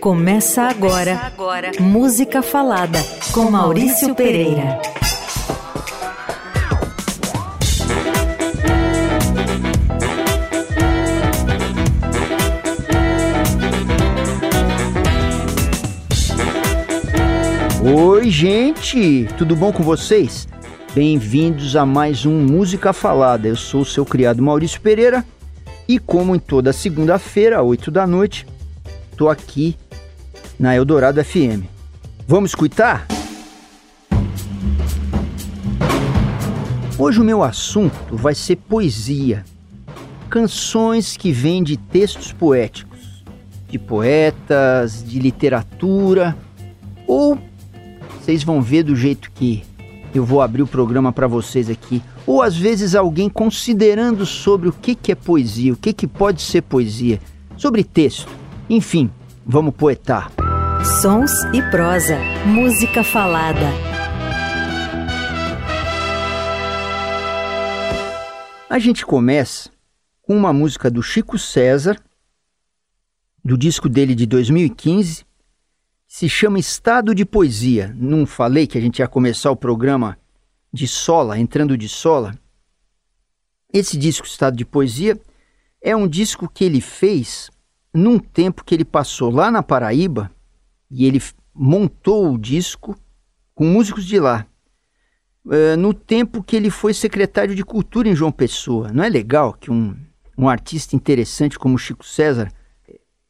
Começa agora, Começa agora. Música Falada com Maurício Pereira. Oi, gente! Tudo bom com vocês? Bem-vindos a mais um Música Falada. Eu sou o seu criado Maurício Pereira e, como em toda segunda-feira, às 8 da noite, estou aqui na Eldorado FM. Vamos escutar? Hoje o meu assunto vai ser poesia. Canções que vêm de textos poéticos, de poetas, de literatura, ou vocês vão ver do jeito que eu vou abrir o programa para vocês aqui. Ou às vezes alguém considerando sobre o que, que é poesia, o que, que pode ser poesia, sobre texto. Enfim, vamos poetar. Sons e prosa, música falada. A gente começa com uma música do Chico César, do disco dele de 2015, se chama Estado de Poesia. Não falei que a gente ia começar o programa de sola, entrando de sola? Esse disco Estado de Poesia é um disco que ele fez num tempo que ele passou lá na Paraíba e ele montou o disco com músicos de lá. Uh, no tempo que ele foi secretário de Cultura em João Pessoa. Não é legal que um, um artista interessante como Chico César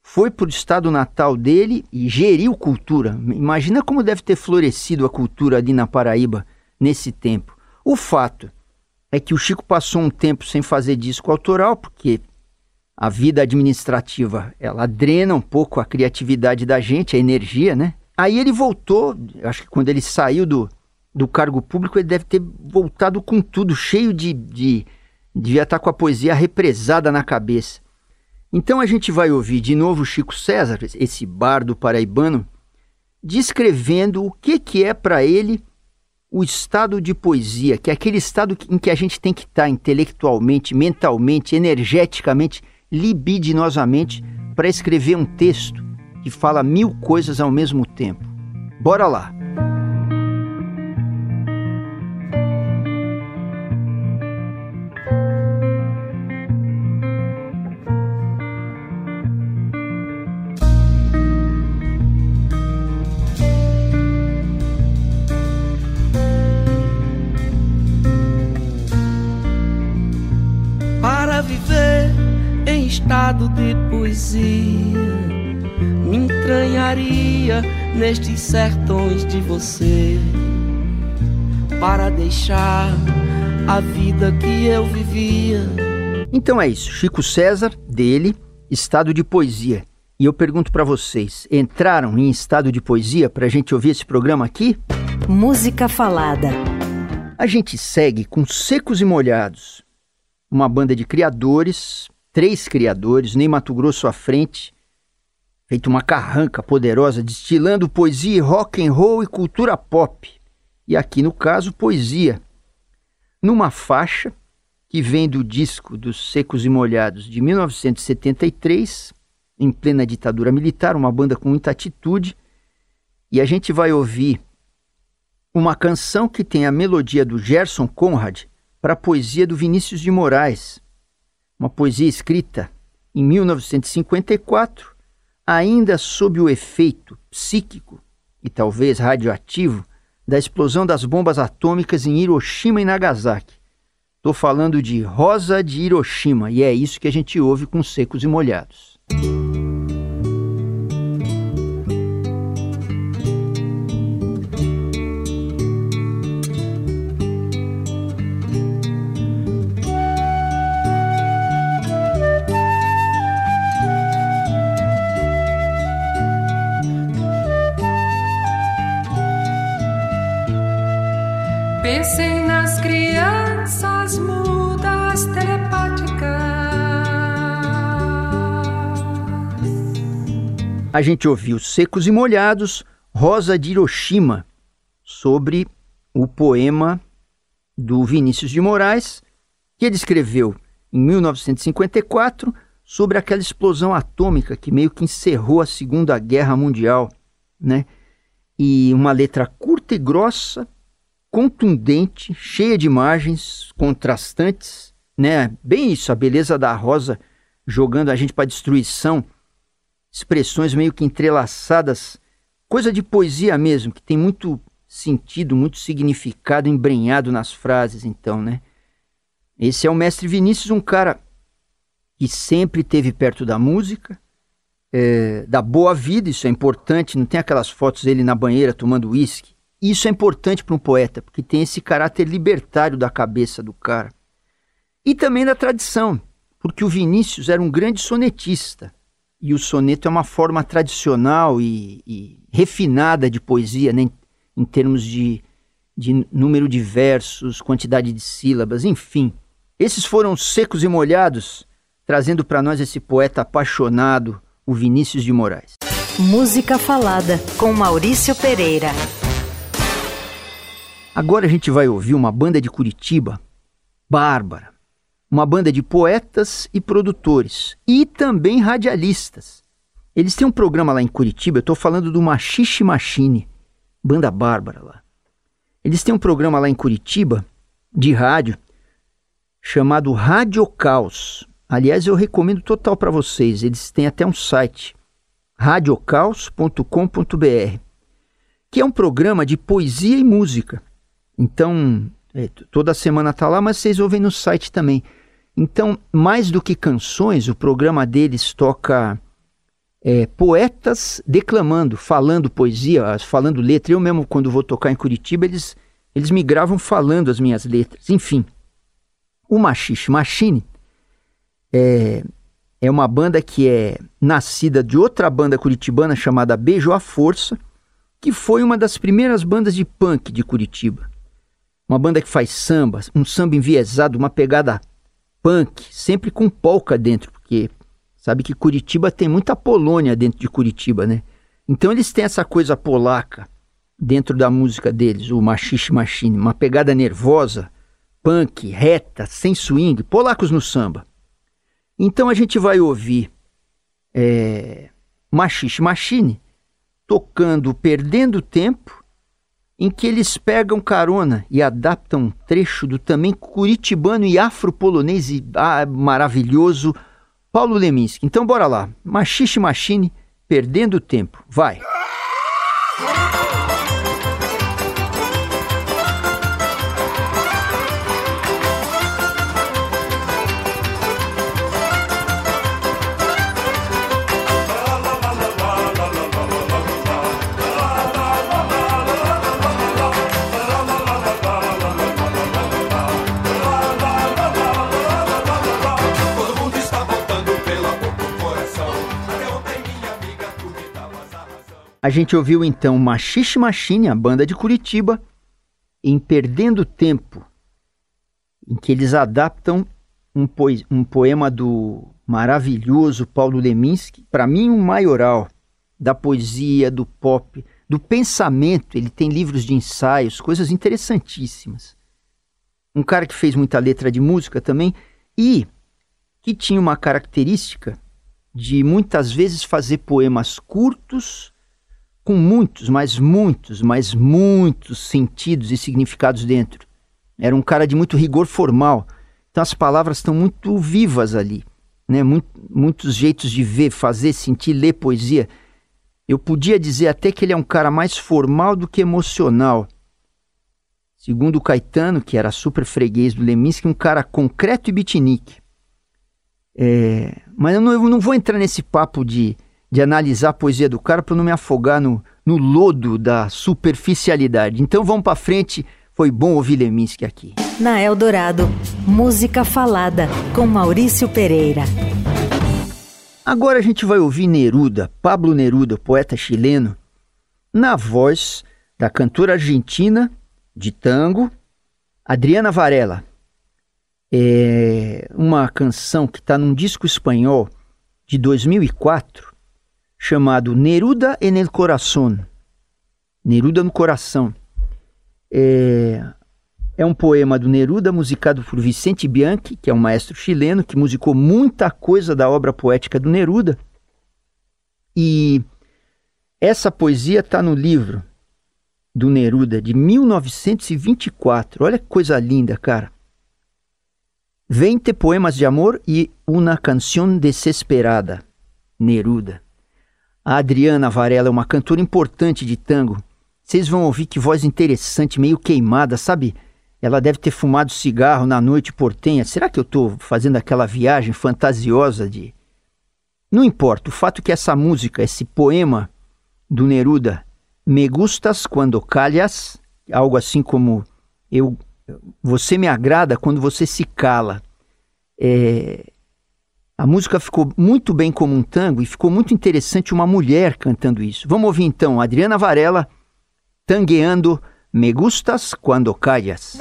foi para o estado natal dele e geriu cultura. Imagina como deve ter florescido a cultura ali na Paraíba nesse tempo. O fato é que o Chico passou um tempo sem fazer disco autoral, porque a vida administrativa ela drena um pouco a criatividade da gente, a energia, né? Aí ele voltou, acho que quando ele saiu do, do cargo público, ele deve ter voltado com tudo, cheio de. de devia estar com a poesia represada na cabeça. Então a gente vai ouvir de novo Chico César, esse bardo paraibano, descrevendo o que, que é para ele o estado de poesia, que é aquele estado em que a gente tem que estar tá intelectualmente, mentalmente, energeticamente, libidinosamente, para escrever um texto que fala mil coisas ao mesmo tempo. Bora lá! Poesia me entranharia nestes sertões de você para deixar a vida que eu vivia. Então é isso, Chico César, dele, estado de poesia. E eu pergunto para vocês, entraram em estado de poesia para a gente ouvir esse programa aqui? Música falada. A gente segue com Secos e Molhados, uma banda de criadores três criadores, nem Mato Grosso à frente, feito uma carranca poderosa, destilando poesia, rock and roll e cultura pop. E aqui no caso, poesia. Numa faixa que vem do disco dos Secos e Molhados de 1973, em plena ditadura militar, uma banda com muita atitude, e a gente vai ouvir uma canção que tem a melodia do Gerson Conrad para a poesia do Vinícius de Moraes uma poesia escrita em 1954, ainda sob o efeito psíquico e talvez radioativo da explosão das bombas atômicas em Hiroshima e Nagasaki. Estou falando de Rosa de Hiroshima e é isso que a gente ouve com secos e molhados. Pensem nas crianças mudas telepáticas. A gente ouviu Secos e Molhados, Rosa de Hiroshima, sobre o poema do Vinícius de Moraes, que ele escreveu em 1954 sobre aquela explosão atômica que meio que encerrou a Segunda Guerra Mundial, né? E uma letra curta e grossa, contundente, cheia de imagens contrastantes, né? Bem isso, a beleza da rosa jogando a gente para destruição, expressões meio que entrelaçadas, coisa de poesia mesmo, que tem muito sentido, muito significado embrenhado nas frases, então, né? Esse é o mestre Vinícius, um cara que sempre teve perto da música, é, da boa vida, isso é importante. Não tem aquelas fotos dele na banheira tomando uísque. Isso é importante para um poeta, porque tem esse caráter libertário da cabeça do cara. E também da tradição, porque o Vinícius era um grande sonetista. E o soneto é uma forma tradicional e, e refinada de poesia, né? em termos de, de número de versos, quantidade de sílabas, enfim. Esses foram secos e molhados trazendo para nós esse poeta apaixonado, o Vinícius de Moraes. Música Falada, com Maurício Pereira. Agora a gente vai ouvir uma banda de Curitiba, Bárbara. Uma banda de poetas e produtores, e também radialistas. Eles têm um programa lá em Curitiba, eu estou falando do Machixe Machine, banda Bárbara lá. Eles têm um programa lá em Curitiba, de rádio, chamado Rádio Caos. Aliás, eu recomendo total para vocês. Eles têm até um site, radiocaos.com.br, que é um programa de poesia e música. Então, é, toda semana tá lá, mas vocês ouvem no site também. Então, mais do que canções, o programa deles toca é, poetas declamando, falando poesia, falando letra. Eu mesmo, quando vou tocar em Curitiba, eles, eles me gravam falando as minhas letras. Enfim, o Machixe Machine é, é uma banda que é nascida de outra banda curitibana chamada Beijo à Força, que foi uma das primeiras bandas de punk de Curitiba. Uma banda que faz samba, um samba enviesado, uma pegada punk, sempre com polca dentro, porque sabe que Curitiba tem muita Polônia dentro de Curitiba, né? Então eles têm essa coisa polaca dentro da música deles, o Machixe Machine, uma pegada nervosa, punk, reta, sem swing, polacos no samba. Então a gente vai ouvir é, Machixe Machine tocando Perdendo Tempo, em que eles pegam carona e adaptam um trecho do também curitibano e afro-polonês ah, maravilhoso Paulo Leminski. Então bora lá, Machixe Machine, Perdendo Tempo, vai! A gente ouviu então Machixe Machine, a banda de Curitiba, em Perdendo Tempo, em que eles adaptam um, poe um poema do maravilhoso Paulo Leminski, para mim um maioral da poesia, do pop, do pensamento. Ele tem livros de ensaios, coisas interessantíssimas. Um cara que fez muita letra de música também e que tinha uma característica de muitas vezes fazer poemas curtos com muitos, mas muitos, mas muitos sentidos e significados dentro. Era um cara de muito rigor formal. Então as palavras estão muito vivas ali, né? Muito, muitos jeitos de ver, fazer, sentir, ler poesia. Eu podia dizer até que ele é um cara mais formal do que emocional. Segundo o Caetano, que era super freguês do Leminski, um cara concreto e bitinique. É, mas eu não, eu não vou entrar nesse papo de de analisar a poesia do cara para não me afogar no, no lodo da superficialidade. Então vamos para frente. Foi bom ouvir Leminski aqui. Na Eldorado, música falada com Maurício Pereira. Agora a gente vai ouvir Neruda, Pablo Neruda, poeta chileno, na voz da cantora argentina de tango, Adriana Varela. É uma canção que está num disco espanhol de 2004 chamado Neruda en el Corazón. Neruda no Coração. É É um poema do Neruda musicado por Vicente Bianchi, que é um maestro chileno que musicou muita coisa da obra poética do Neruda. E essa poesia está no livro do Neruda de 1924. Olha que coisa linda, cara. 20 poemas de amor e uma canção desesperada. Neruda. A Adriana Varela é uma cantora importante de tango. Vocês vão ouvir que voz interessante, meio queimada, sabe? Ela deve ter fumado cigarro na noite portenha. Será que eu estou fazendo aquela viagem fantasiosa de. Não importa, o fato é que essa música, esse poema do Neruda, Me gustas quando calhas, algo assim como eu, você me agrada quando você se cala. É, a música ficou muito bem como um tango e ficou muito interessante uma mulher cantando isso. Vamos ouvir então Adriana Varela tangueando Me gustas quando callas.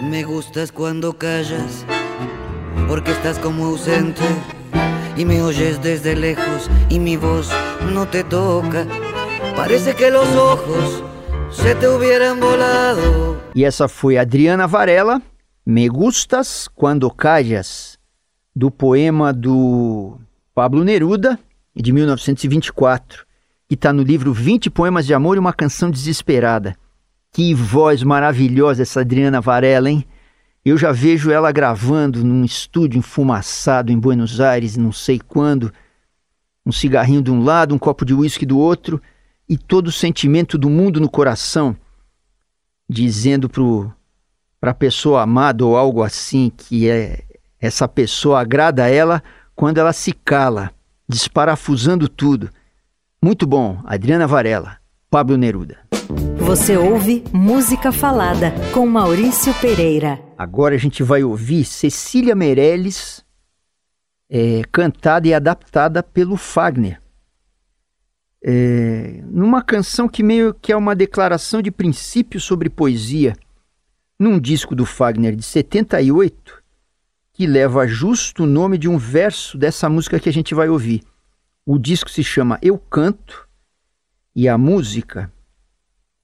Me gustas cuando callas, porque estás como ausente y me oyes desde lejos y mi voz no te toca. Parece que los ojos se te hubieran volado. E essa foi Adriana Varela, Me Gustas Quando Callas, do poema do Pablo Neruda, de 1924, que está no livro 20 Poemas de Amor e uma Canção Desesperada. Que voz maravilhosa essa Adriana Varela, hein? Eu já vejo ela gravando num estúdio enfumaçado em Buenos Aires, não sei quando, um cigarrinho de um lado, um copo de uísque do outro e todo o sentimento do mundo no coração, dizendo para a pessoa amada ou algo assim que é essa pessoa agrada a ela quando ela se cala, desparafusando tudo. Muito bom, Adriana Varela, Pablo Neruda. Você ouve Música Falada com Maurício Pereira. Agora a gente vai ouvir Cecília Meirelles, é, cantada e adaptada pelo Fagner é, numa canção que meio que é uma declaração de princípio sobre poesia, num disco do Fagner de 78, que leva justo o nome de um verso dessa música que a gente vai ouvir. O disco se chama Eu Canto e a música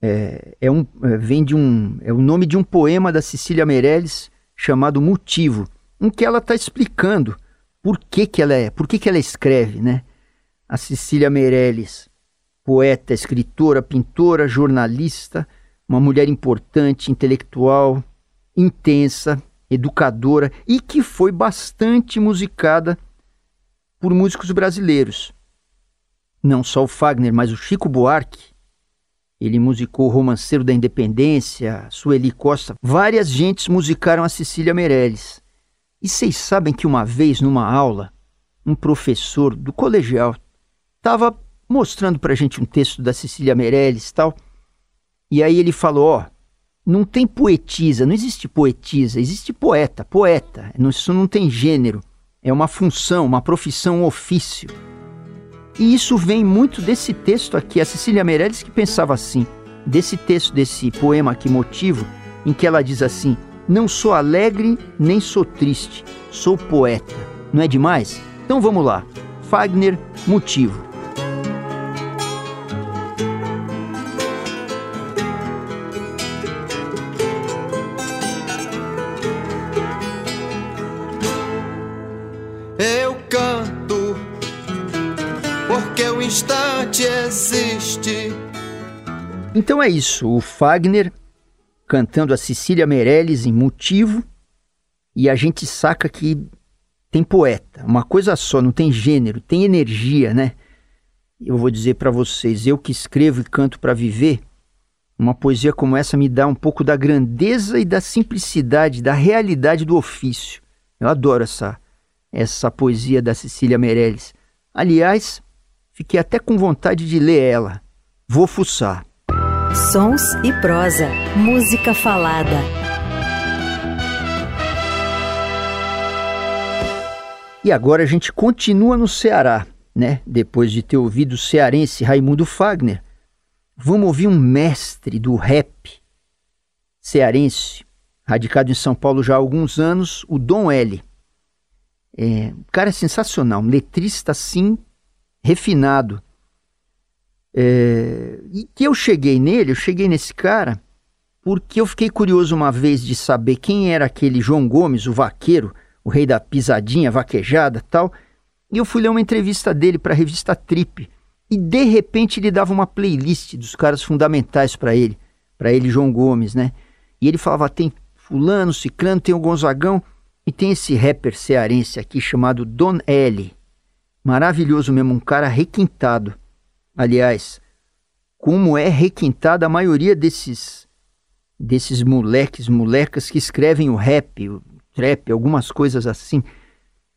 é, é um, é, vem de um é o nome de um poema da Cecília Meirelles chamado Motivo, em que ela está explicando por que, que ela é, por que, que ela escreve, né? A Cecília Meirelles poeta, escritora, pintora, jornalista, uma mulher importante, intelectual, intensa, educadora e que foi bastante musicada por músicos brasileiros. Não só o Fagner, mas o Chico Buarque. Ele musicou o Romanceiro da Independência, Sueli Costa. Várias gentes musicaram a Cecília Meirelles. E vocês sabem que uma vez, numa aula, um professor do colegial estava mostrando pra gente um texto da Cecília Meirelles e tal. E aí ele falou, ó, não tem poetisa, não existe poetisa, existe poeta, poeta. Isso não tem gênero. É uma função, uma profissão, um ofício. E isso vem muito desse texto aqui, a Cecília Meirelles que pensava assim, desse texto, desse poema aqui, Motivo, em que ela diz assim: Não sou alegre nem sou triste, sou poeta. Não é demais? Então vamos lá. Fagner, Motivo. É isso, o Fagner cantando a Cecília Meirelles em Motivo e a gente saca que tem poeta, uma coisa só, não tem gênero, tem energia, né? Eu vou dizer para vocês, eu que escrevo e canto para viver, uma poesia como essa me dá um pouco da grandeza e da simplicidade, da realidade do ofício. Eu adoro essa essa poesia da Cecília Meirelles. Aliás, Fiquei até com vontade de ler ela. Vou fuçar. Sons e prosa. Música falada. E agora a gente continua no Ceará, né? Depois de ter ouvido o cearense Raimundo Fagner, vamos ouvir um mestre do rap cearense, radicado em São Paulo já há alguns anos, o Dom L. É, o cara é sensacional, um letrista assim, refinado. É, e que eu cheguei nele, eu cheguei nesse cara, porque eu fiquei curioso uma vez de saber quem era aquele João Gomes, o vaqueiro, o rei da pisadinha, vaquejada tal. E eu fui ler uma entrevista dele para a revista Trip. E de repente ele dava uma playlist dos caras fundamentais para ele, para ele João Gomes, né? E ele falava: tem Fulano, Ciclano, tem o Gonzagão e tem esse rapper cearense aqui chamado Don L. Maravilhoso mesmo, um cara requintado. Aliás, como é requintada a maioria desses desses moleques, molecas que escrevem o rap, o trap, algumas coisas assim.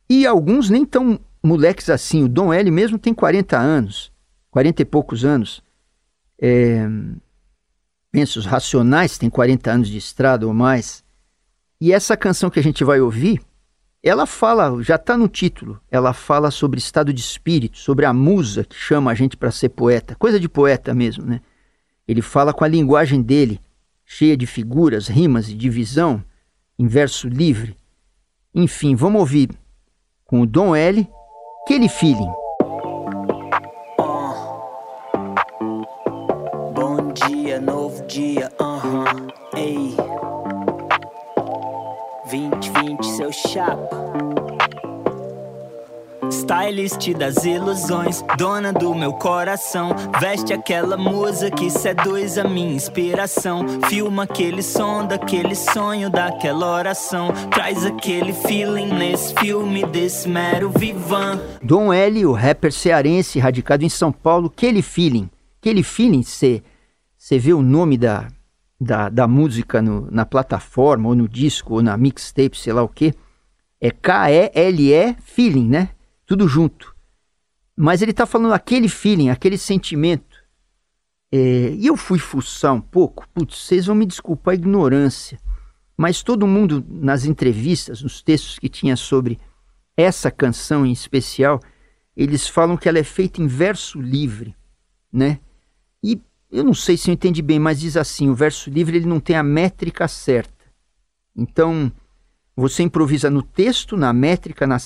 E alguns nem tão moleques assim. O Dom L mesmo tem 40 anos, 40 e poucos anos. É... Racionais têm 40 anos de estrada ou mais. E essa canção que a gente vai ouvir, ela fala, já está no título, ela fala sobre estado de espírito, sobre a musa que chama a gente para ser poeta, coisa de poeta mesmo, né? Ele fala com a linguagem dele, cheia de figuras, rimas e divisão, em verso livre. Enfim, vamos ouvir com o Dom L, aquele feeling. Bom dia, novo dia, aham, uh -huh. ei. 2020, seu chapa. Stylist das ilusões, dona do meu coração. Veste aquela musa que seduz a minha inspiração. Filma aquele som daquele sonho, daquela oração. Traz aquele feeling nesse filme desse mero vivan. Dom L, o rapper cearense radicado em São Paulo, aquele feeling. Aquele feeling, você vê o nome da, da, da música no, na plataforma, ou no disco, ou na mixtape, sei lá o que. É K-E-L-E feeling, né? tudo junto. Mas ele está falando aquele feeling, aquele sentimento. É, e eu fui fuçar um pouco, putz, vocês vão me desculpar a ignorância, mas todo mundo nas entrevistas, nos textos que tinha sobre essa canção em especial, eles falam que ela é feita em verso livre, né? E eu não sei se eu entendi bem, mas diz assim, o verso livre ele não tem a métrica certa. Então, você improvisa no texto, na métrica, na,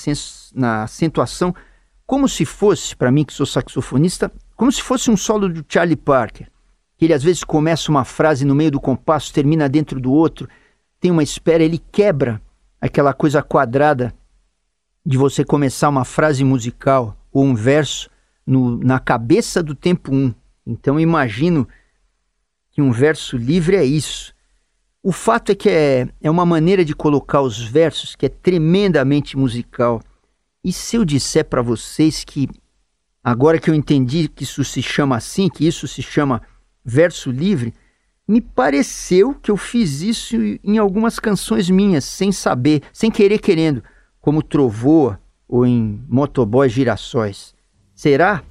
na acentuação, como se fosse, para mim que sou saxofonista, como se fosse um solo do Charlie Parker. Que ele às vezes começa uma frase no meio do compasso, termina dentro do outro, tem uma espera, ele quebra aquela coisa quadrada de você começar uma frase musical ou um verso no, na cabeça do tempo 1. Um. Então imagino que um verso livre é isso. O fato é que é, é uma maneira de colocar os versos que é tremendamente musical. E se eu disser para vocês que, agora que eu entendi que isso se chama assim, que isso se chama verso livre, me pareceu que eu fiz isso em algumas canções minhas, sem saber, sem querer querendo, como Trovoa ou em Motoboy Girassóis. Será?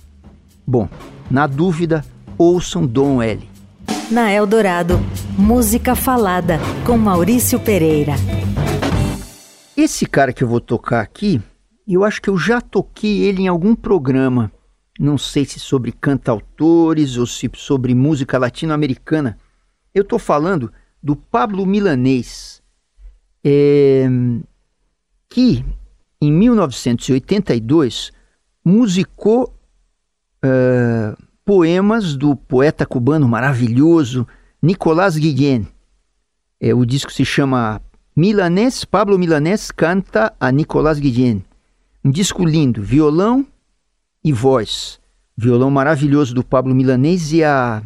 Bom, na dúvida, ouçam Dom L na Eldorado. Música Falada, com Maurício Pereira. Esse cara que eu vou tocar aqui, eu acho que eu já toquei ele em algum programa. Não sei se sobre cantautores ou se sobre música latino-americana. Eu estou falando do Pablo Milanês, é, que em 1982 musicou. Uh, poemas do poeta cubano maravilhoso Nicolás Guillén. É, o disco se chama Milanês, Pablo Milanês canta a Nicolás Guillén. Um disco lindo, violão e voz. Violão maravilhoso do Pablo Milanês e a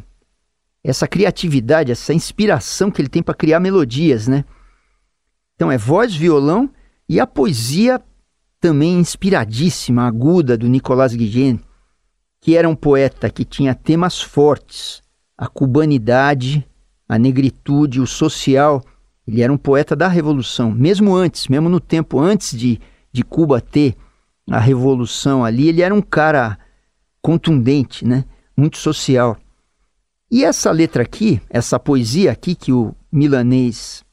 essa criatividade, essa inspiração que ele tem para criar melodias, né? Então é voz, violão e a poesia também inspiradíssima, aguda do Nicolás Guillén que era um poeta que tinha temas fortes, a cubanidade, a negritude, o social. Ele era um poeta da revolução, mesmo antes, mesmo no tempo antes de, de Cuba ter a revolução ali, ele era um cara contundente, né? Muito social. E essa letra aqui, essa poesia aqui que o milanês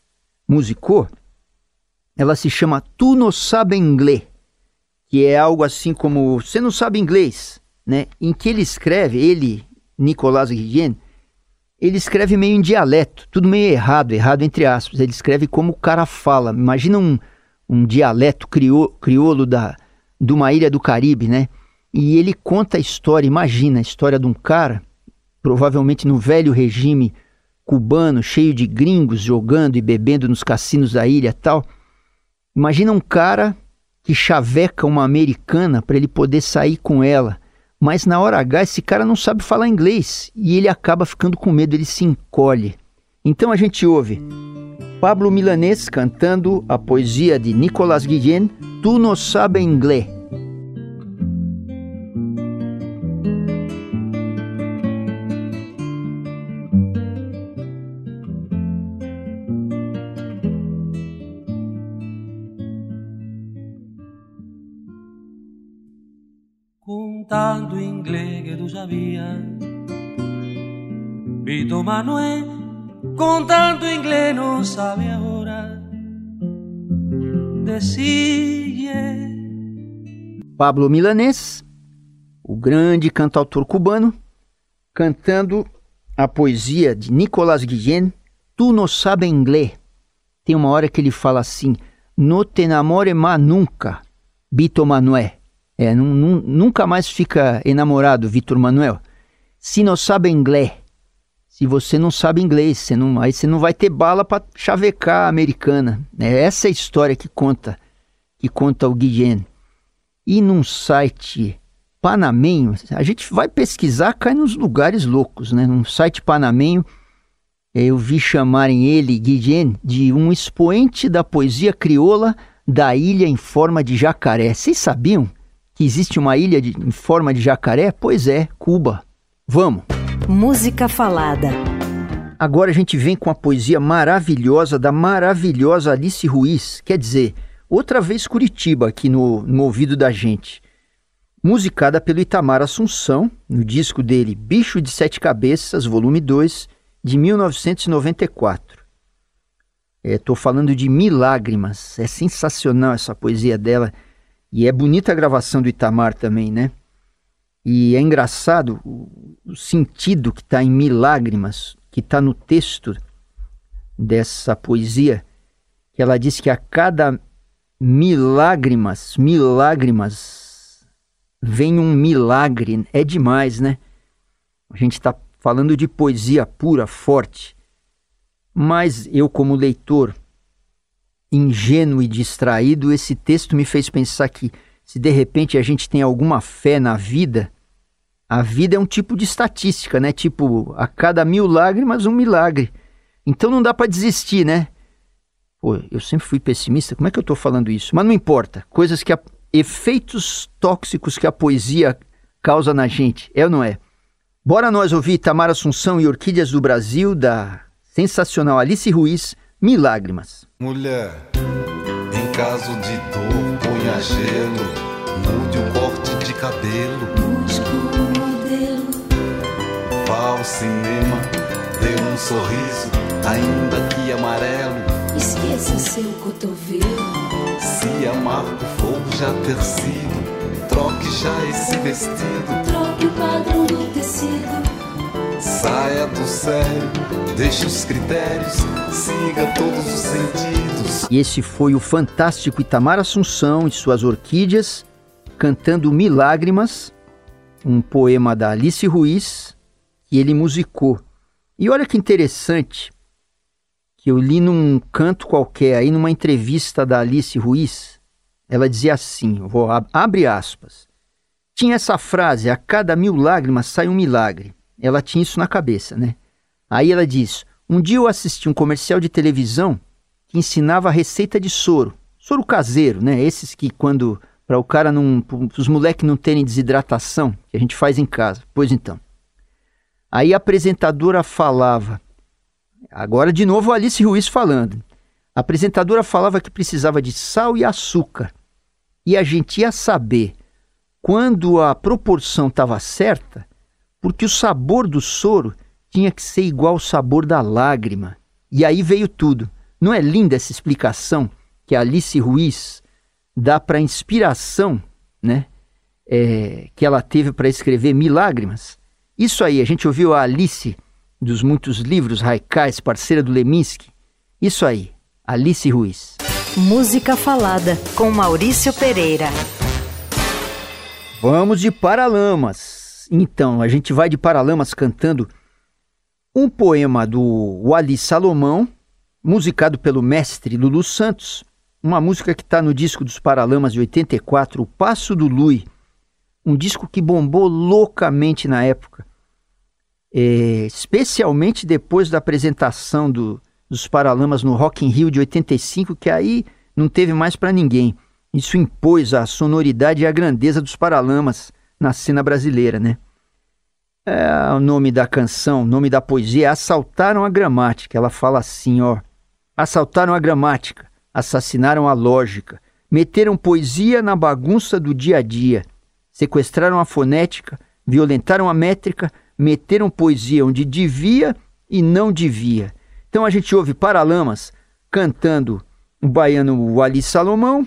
musicou, ela se chama Tu não sabe inglês, que é algo assim como você não sabe inglês, né, em que ele escreve, ele, Nicolás Guillen, ele escreve meio em dialeto, tudo meio errado, errado entre aspas. Ele escreve como o cara fala. Imagina um, um dialeto crioulo, crioulo da, de uma ilha do Caribe, né? E ele conta a história, imagina a história de um cara, provavelmente no velho regime cubano, cheio de gringos jogando e bebendo nos cassinos da ilha tal. Imagina um cara que chaveca uma americana para ele poder sair com ela. Mas na hora H esse cara não sabe falar inglês e ele acaba ficando com medo, ele se encolhe. Então a gente ouve Pablo Milanês cantando a poesia de Nicolas Guillen, Tu não sabe inglês. Sabia Vito Manuel contando inglês não sabe agora Decide Pablo Milanês, o grande cantautor cubano, cantando a poesia de Nicolas Guillen, Tu não sabe inglês. Tem uma hora que ele fala assim, No te enamore mais nunca, Vito Manuel. É, nunca mais fica enamorado, Vitor Manuel. Se não sabe inglês, se você não sabe inglês, você não, aí você não vai ter bala para chavecar a americana. É essa é a história que conta, que conta o Guilherme. E num site panamenho, a gente vai pesquisar, cai nos lugares loucos, né? Num site panamenho, eu vi chamarem ele, Guilherme, de um expoente da poesia crioula da ilha em forma de jacaré. Vocês sabiam? Que existe uma ilha de, em forma de jacaré? Pois é, Cuba. Vamos! Música falada. Agora a gente vem com a poesia maravilhosa da maravilhosa Alice Ruiz, quer dizer, outra vez Curitiba aqui no, no ouvido da gente. Musicada pelo Itamar Assunção, no disco dele Bicho de Sete Cabeças, volume 2, de 1994. Estou é, falando de Milágrimas, é sensacional essa poesia dela e é bonita a gravação do Itamar também, né? E é engraçado o, o sentido que está em Milágrimas, que está no texto dessa poesia, que ela diz que a cada milágrimas, milágrimas, vem um milagre. É demais, né? A gente está falando de poesia pura, forte. Mas eu, como leitor, ingênuo e distraído, esse texto me fez pensar que se de repente a gente tem alguma fé na vida, a vida é um tipo de estatística, né? Tipo, a cada mil lágrimas, um milagre. Então não dá para desistir, né? Pô, eu sempre fui pessimista, como é que eu tô falando isso? Mas não importa, coisas que a... efeitos tóxicos que a poesia causa na gente, é ou não é? Bora nós ouvir Tamara Assunção e Orquídeas do Brasil, da sensacional Alice Ruiz, Milágrimas. Mulher, em caso de dor, ponha gelo, mude o corte de cabelo. Busca um modelo. Vá ao cinema, dê um sorriso, ainda que amarelo. Esqueça seu cotovelo. Se amargo for já ter sido, troque já esse vestido. Sério, deixe os critérios, siga todos os sentidos. E esse foi o fantástico Itamar Assunção e suas orquídeas, cantando Milágrimas, um poema da Alice Ruiz, que ele musicou. E olha que interessante, que eu li num canto qualquer, aí numa entrevista da Alice Ruiz, ela dizia assim, vou, abre aspas, tinha essa frase, a cada mil lágrimas sai um milagre ela tinha isso na cabeça, né? Aí ela diz: Um dia eu assisti um comercial de televisão que ensinava a receita de soro, soro caseiro, né? Esses que quando para o cara não, os moleques não terem desidratação, que a gente faz em casa. Pois então. Aí a apresentadora falava, agora de novo Alice Ruiz falando. A apresentadora falava que precisava de sal e açúcar. E a gente ia saber quando a proporção estava certa porque o sabor do soro tinha que ser igual ao sabor da lágrima. E aí veio tudo. Não é linda essa explicação que a Alice Ruiz dá para a inspiração né, é, que ela teve para escrever Milágrimas? Isso aí, a gente ouviu a Alice dos muitos livros Raikais, parceira do Leminski. Isso aí, Alice Ruiz. Música Falada, com Maurício Pereira. Vamos de Paralamas. Então, a gente vai de Paralamas cantando um poema do Wali Salomão, musicado pelo mestre Lulu Santos, uma música que está no disco dos Paralamas de 84, O Passo do Lui, um disco que bombou loucamente na época, é, especialmente depois da apresentação do, dos Paralamas no Rock in Rio de 85, que aí não teve mais para ninguém. Isso impôs a sonoridade e a grandeza dos Paralamas na cena brasileira, né? É, o nome da canção, o nome da poesia é Assaltaram a Gramática. Ela fala assim, ó. Assaltaram a gramática, assassinaram a lógica, meteram poesia na bagunça do dia a dia, sequestraram a fonética, violentaram a métrica, meteram poesia onde devia e não devia. Então a gente ouve Paralamas cantando o baiano Wali Salomão,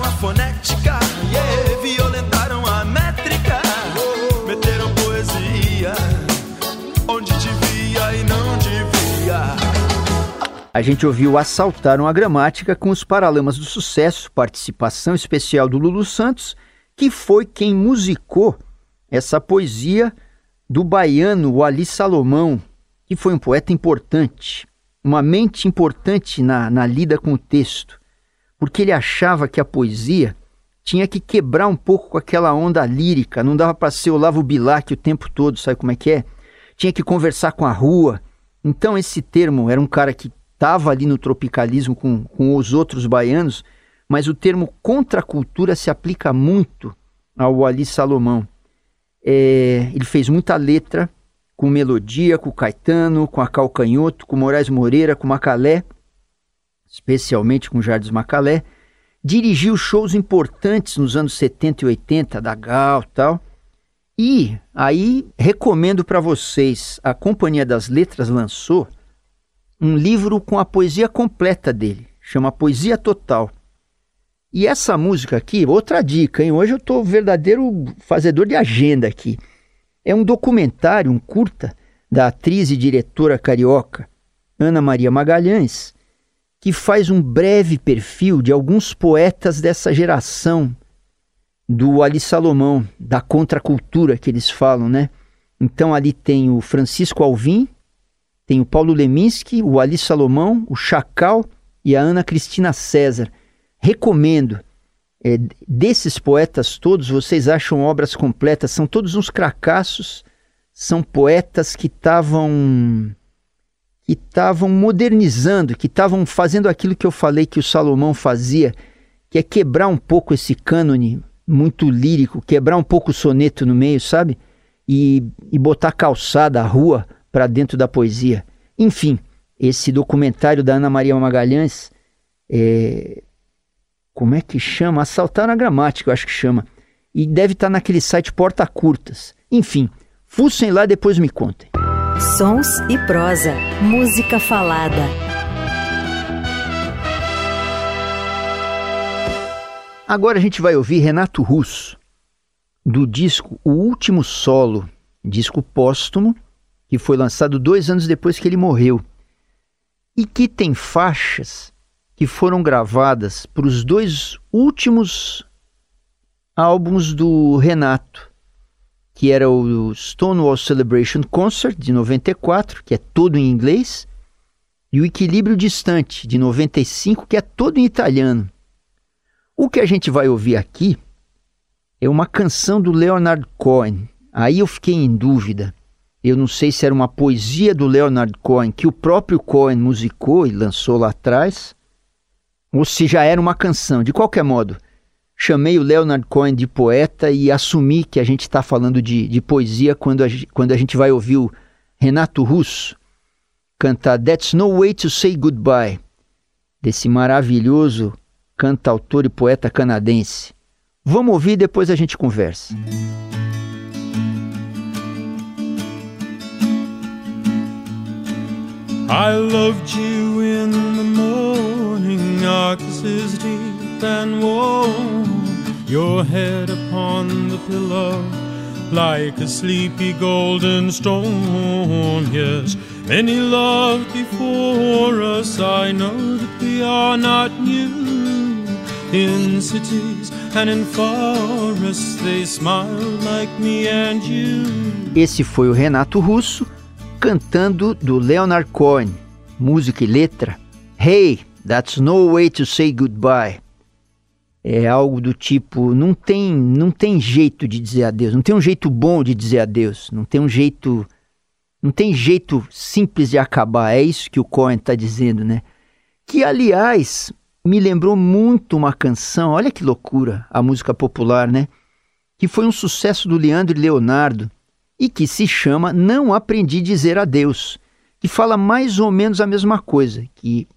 gente ouviu Assaltaram a Gramática com os Paralamas do Sucesso, participação especial do Lulu Santos, que foi quem musicou essa poesia do baiano Wali Salomão, que foi um poeta importante, uma mente importante na, na lida com o texto, porque ele achava que a poesia tinha que quebrar um pouco com aquela onda lírica, não dava para ser o Lavo Bilac o tempo todo, sabe como é que é? Tinha que conversar com a rua. Então esse termo era um cara que estava ali no tropicalismo com, com os outros baianos, mas o termo contracultura se aplica muito ao Ali Salomão. É, ele fez muita letra com melodia, com Caetano, com a Calcanhoto, com Moraes Moreira, com Macalé, especialmente com Jardim Macalé. Dirigiu shows importantes nos anos 70 e 80, da Gal tal. E aí recomendo para vocês, a Companhia das Letras lançou um livro com a poesia completa dele, chama Poesia Total. E essa música aqui, outra dica, hein? Hoje eu estou verdadeiro fazedor de agenda aqui. É um documentário, um curta, da atriz e diretora carioca Ana Maria Magalhães, que faz um breve perfil de alguns poetas dessa geração do Ali Salomão, da contracultura que eles falam, né? Então ali tem o Francisco Alvim, tem o Paulo Leminski, o Ali Salomão, o Chacal e a Ana Cristina César. Recomendo. É, desses poetas todos, vocês acham obras completas? São todos uns cracassos, são poetas que estavam que estavam modernizando, que estavam fazendo aquilo que eu falei que o Salomão fazia, que é quebrar um pouco esse cânone muito lírico, quebrar um pouco o soneto no meio, sabe? E, e botar calçada, rua, para dentro da poesia. Enfim, esse documentário da Ana Maria Magalhães, é... como é que chama? Assaltaram a gramática, eu acho que chama. E deve estar tá naquele site Porta Curtas. Enfim, fuçem lá depois me contem. Sons e prosa, música falada. Agora a gente vai ouvir Renato Russo, do disco O Último Solo, disco póstumo, que foi lançado dois anos depois que ele morreu, e que tem faixas que foram gravadas para os dois últimos álbuns do Renato, que era o Stonewall Celebration Concert de 94, que é todo em inglês, e o Equilíbrio Distante de 95, que é todo em italiano. O que a gente vai ouvir aqui é uma canção do Leonard Cohen. Aí eu fiquei em dúvida eu não sei se era uma poesia do Leonard Cohen que o próprio Cohen musicou e lançou lá atrás, ou se já era uma canção. De qualquer modo, chamei o Leonard Cohen de poeta e assumi que a gente está falando de, de poesia quando a, quando a gente vai ouvir o Renato Russo cantar That's No Way to Say Goodbye, desse maravilhoso cantautor e poeta canadense. Vamos ouvir e depois a gente conversa. I loved you in the morning, kisses deep and warm. Your head upon the pillow, like a sleepy golden stone. Yes, many loved before us. I know that we are not new. In cities and in forests, they smile like me and you. Esse foi o Renato Russo cantando do Leonard Cohen, música e letra. Hey, that's no way to say goodbye. É algo do tipo, não tem, não tem jeito de dizer adeus, não tem um jeito bom de dizer adeus, não tem um jeito, não tem jeito simples de acabar. É isso que o Cohen está dizendo, né? Que aliás me lembrou muito uma canção. Olha que loucura, a música popular, né? Que foi um sucesso do Leandro e Leonardo e que se chama Não Aprendi a Dizer Adeus, que fala mais ou menos a mesma coisa, que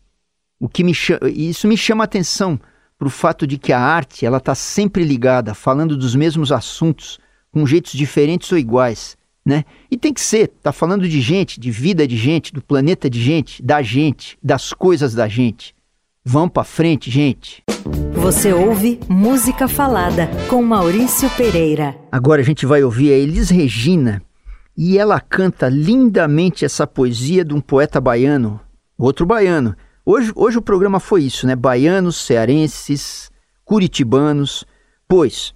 o que me chama, isso me chama a atenção para o fato de que a arte ela está sempre ligada, falando dos mesmos assuntos, com jeitos diferentes ou iguais, né? E tem que ser, tá falando de gente, de vida de gente, do planeta de gente, da gente, das coisas da gente. Vamos para frente, gente. Você ouve Música Falada com Maurício Pereira. Agora a gente vai ouvir a Elis Regina e ela canta lindamente essa poesia de um poeta baiano, outro baiano. Hoje, hoje o programa foi isso, né? Baianos, cearenses, curitibanos. Pois,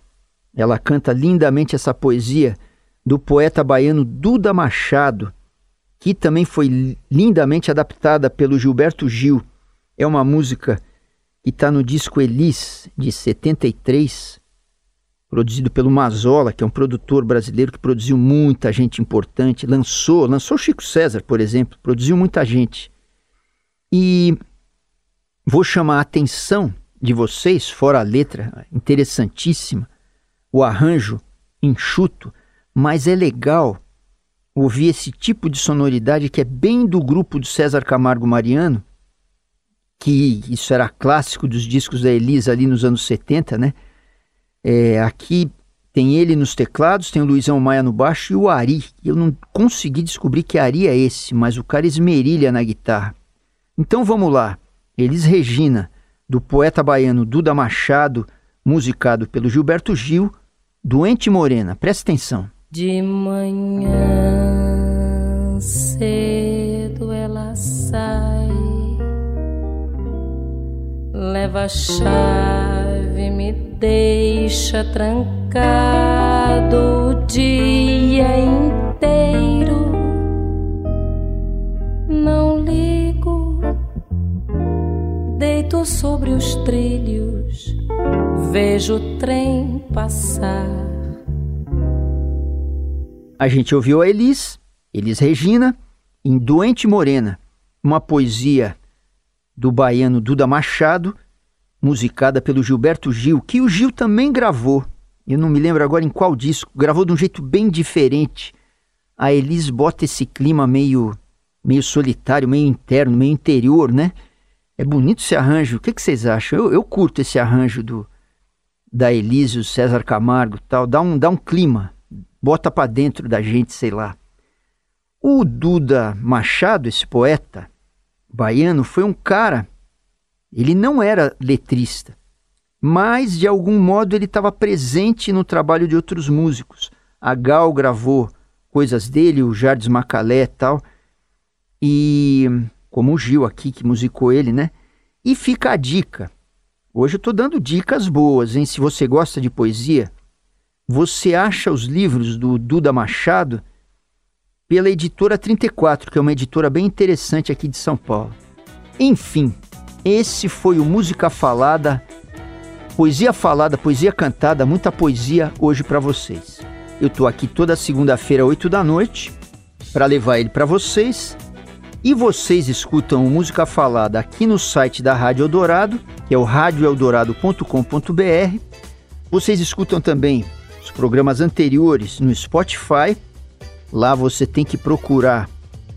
ela canta lindamente essa poesia do poeta baiano Duda Machado, que também foi lindamente adaptada pelo Gilberto Gil. É uma música que está no disco Elis, de 73, produzido pelo Mazola, que é um produtor brasileiro que produziu muita gente importante, lançou, lançou Chico César, por exemplo, produziu muita gente. E vou chamar a atenção de vocês, fora a letra, interessantíssima, o arranjo enxuto, mas é legal ouvir esse tipo de sonoridade que é bem do grupo do César Camargo Mariano, que isso era clássico dos discos da Elisa ali nos anos 70, né? É, aqui tem ele nos teclados, tem o Luizão Maia no baixo e o Ari. Eu não consegui descobrir que Ari é esse, mas o cara esmerilha na guitarra. Então vamos lá. Elis Regina, do poeta baiano Duda Machado, musicado pelo Gilberto Gil, Doente Morena. Presta atenção. De manhã cedo ela sai leva a chave, me deixa trancado o dia inteiro. Não ligo, deito sobre os trilhos, vejo o trem passar. A gente ouviu a Elis, Elis Regina, em Doente Morena, uma poesia do baiano Duda Machado, musicada pelo Gilberto Gil, que o Gil também gravou. Eu não me lembro agora em qual disco, gravou de um jeito bem diferente. A Elis bota esse clima meio meio solitário, meio interno, meio interior, né? É bonito esse arranjo. O que, que vocês acham? Eu, eu curto esse arranjo do da Elise, o César Camargo, tal. Dá um dá um clima, bota para dentro da gente, sei lá. O Duda Machado, esse poeta, baiano foi um cara, ele não era letrista, mas de algum modo ele estava presente no trabalho de outros músicos. A Gal gravou coisas dele, o Jardim Macalé e tal, e como o Gil aqui que musicou ele, né? E fica a dica. Hoje eu estou dando dicas boas, hein? Se você gosta de poesia, você acha os livros do Duda Machado pela editora 34, que é uma editora bem interessante aqui de São Paulo. Enfim, esse foi o Música Falada, poesia falada, poesia cantada, muita poesia hoje para vocês. Eu tô aqui toda segunda-feira, 8 da noite, para levar ele para vocês. E vocês escutam o Música Falada aqui no site da Rádio Eldorado, que é o radioeldorado.com.br. Vocês escutam também os programas anteriores no Spotify Lá você tem que procurar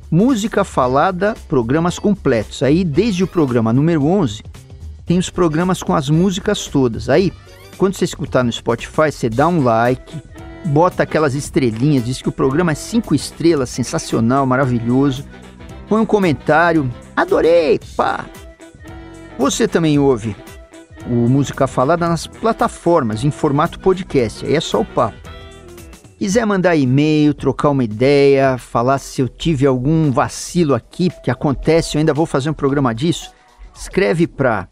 música falada, programas completos. Aí, desde o programa número 11, tem os programas com as músicas todas. Aí, quando você escutar no Spotify, você dá um like, bota aquelas estrelinhas, diz que o programa é cinco estrelas, sensacional, maravilhoso. Põe um comentário, adorei, pá. Você também ouve o Música Falada nas plataformas em formato podcast, aí é só o papo. Quiser mandar e-mail, trocar uma ideia, falar se eu tive algum vacilo aqui, porque acontece, eu ainda vou fazer um programa disso, escreve para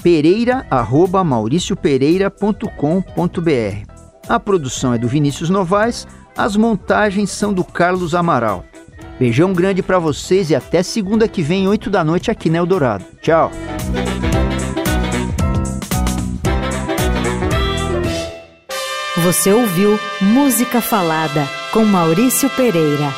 pereira@mauriciopereira.com.br. A produção é do Vinícius Novaes, as montagens são do Carlos Amaral. Beijão grande para vocês e até segunda que vem, 8 da noite aqui na Eldorado. Tchau. Você ouviu Música Falada com Maurício Pereira.